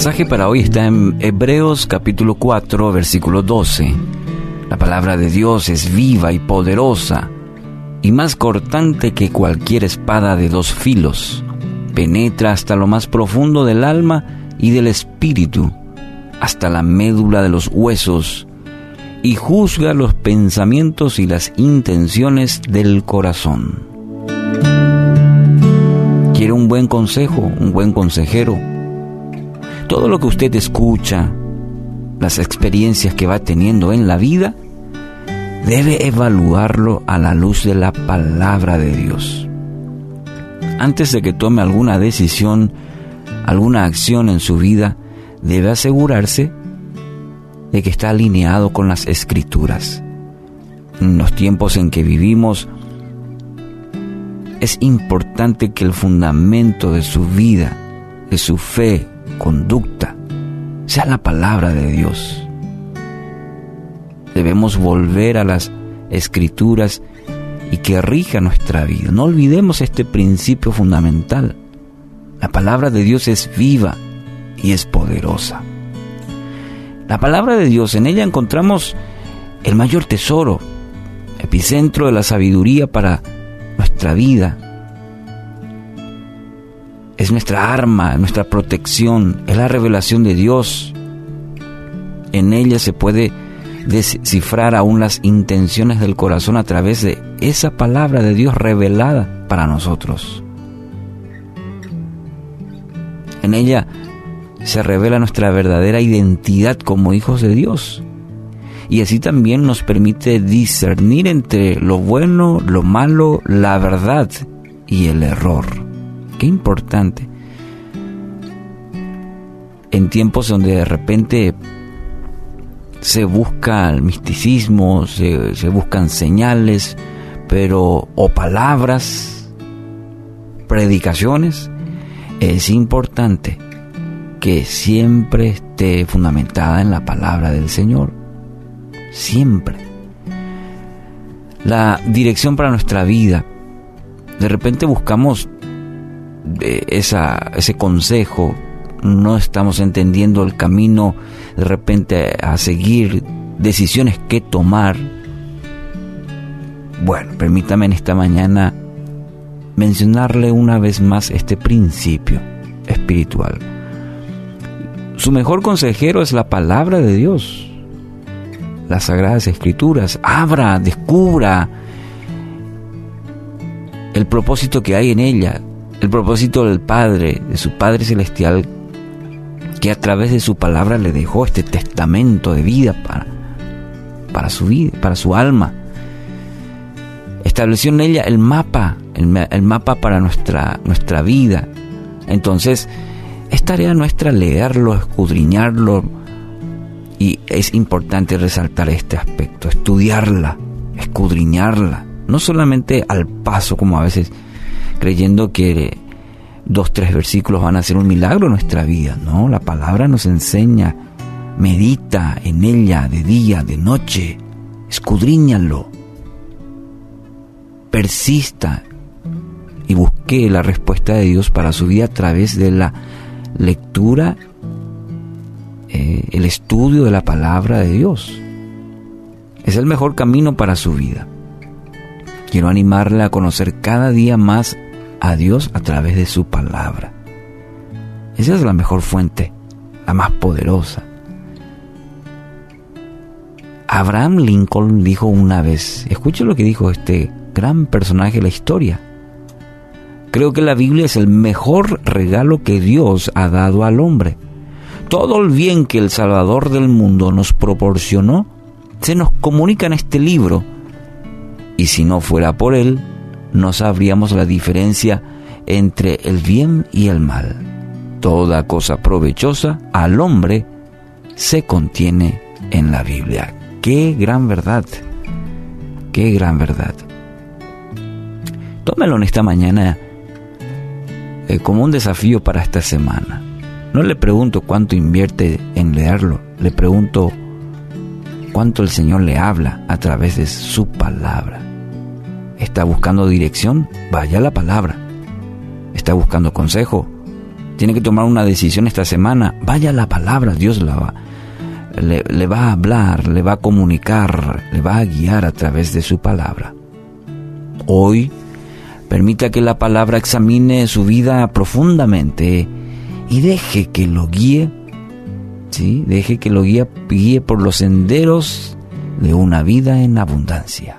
pasaje para hoy está en Hebreos capítulo 4, versículo 12. La palabra de Dios es viva y poderosa y más cortante que cualquier espada de dos filos. Penetra hasta lo más profundo del alma y del espíritu, hasta la médula de los huesos, y juzga los pensamientos y las intenciones del corazón. ¿Quiere un buen consejo, un buen consejero? Todo lo que usted escucha, las experiencias que va teniendo en la vida, debe evaluarlo a la luz de la palabra de Dios. Antes de que tome alguna decisión, alguna acción en su vida, debe asegurarse de que está alineado con las escrituras. En los tiempos en que vivimos, es importante que el fundamento de su vida, de su fe, conducta, sea la palabra de Dios. Debemos volver a las escrituras y que rija nuestra vida. No olvidemos este principio fundamental. La palabra de Dios es viva y es poderosa. La palabra de Dios, en ella encontramos el mayor tesoro, epicentro de la sabiduría para nuestra vida. Es nuestra arma, nuestra protección, es la revelación de Dios. En ella se puede descifrar aún las intenciones del corazón a través de esa palabra de Dios revelada para nosotros. En ella se revela nuestra verdadera identidad como hijos de Dios. Y así también nos permite discernir entre lo bueno, lo malo, la verdad y el error. Qué importante. En tiempos donde de repente se busca el misticismo, se, se buscan señales, pero o palabras, predicaciones, es importante que siempre esté fundamentada en la palabra del Señor. Siempre. La dirección para nuestra vida. De repente buscamos ese consejo, no estamos entendiendo el camino de repente a seguir, decisiones que tomar. Bueno, permítame en esta mañana mencionarle una vez más este principio espiritual. Su mejor consejero es la palabra de Dios, las sagradas escrituras. Abra, descubra el propósito que hay en ella, el propósito del Padre, de su Padre Celestial, que a través de su palabra le dejó este testamento de vida para, para su vida, para su alma. Estableció en ella el mapa, el, mapa para nuestra, nuestra vida. Entonces, es tarea nuestra leerlo, escudriñarlo y es importante resaltar este aspecto, estudiarla, escudriñarla, no solamente al paso como a veces creyendo que dos, tres versículos van a ser un milagro en nuestra vida, no, la palabra nos enseña, medita en ella de día, de noche, escudriñalo, persista y busque la respuesta de Dios para su vida a través de la lectura, eh, el estudio de la palabra de Dios. Es el mejor camino para su vida. Quiero animarle a conocer cada día más a Dios a través de su palabra. Esa es la mejor fuente, la más poderosa. Abraham Lincoln dijo una vez, escuche lo que dijo este gran personaje de la historia, Creo que la Biblia es el mejor regalo que Dios ha dado al hombre. Todo el bien que el Salvador del mundo nos proporcionó se nos comunica en este libro. Y si no fuera por él, no sabríamos la diferencia entre el bien y el mal. Toda cosa provechosa al hombre se contiene en la Biblia. Qué gran verdad, qué gran verdad. Tómelo en esta mañana eh, como un desafío para esta semana. No le pregunto cuánto invierte en leerlo, le pregunto cuánto el Señor le habla a través de su palabra. ¿Está buscando dirección? Vaya la palabra. ¿Está buscando consejo? tiene que tomar una decisión esta semana, vaya la palabra, Dios la va, le, le va a hablar, le va a comunicar, le va a guiar a través de su palabra. Hoy, permita que la palabra examine su vida profundamente y deje que lo guíe, ¿sí? deje que lo guíe, guíe por los senderos de una vida en abundancia.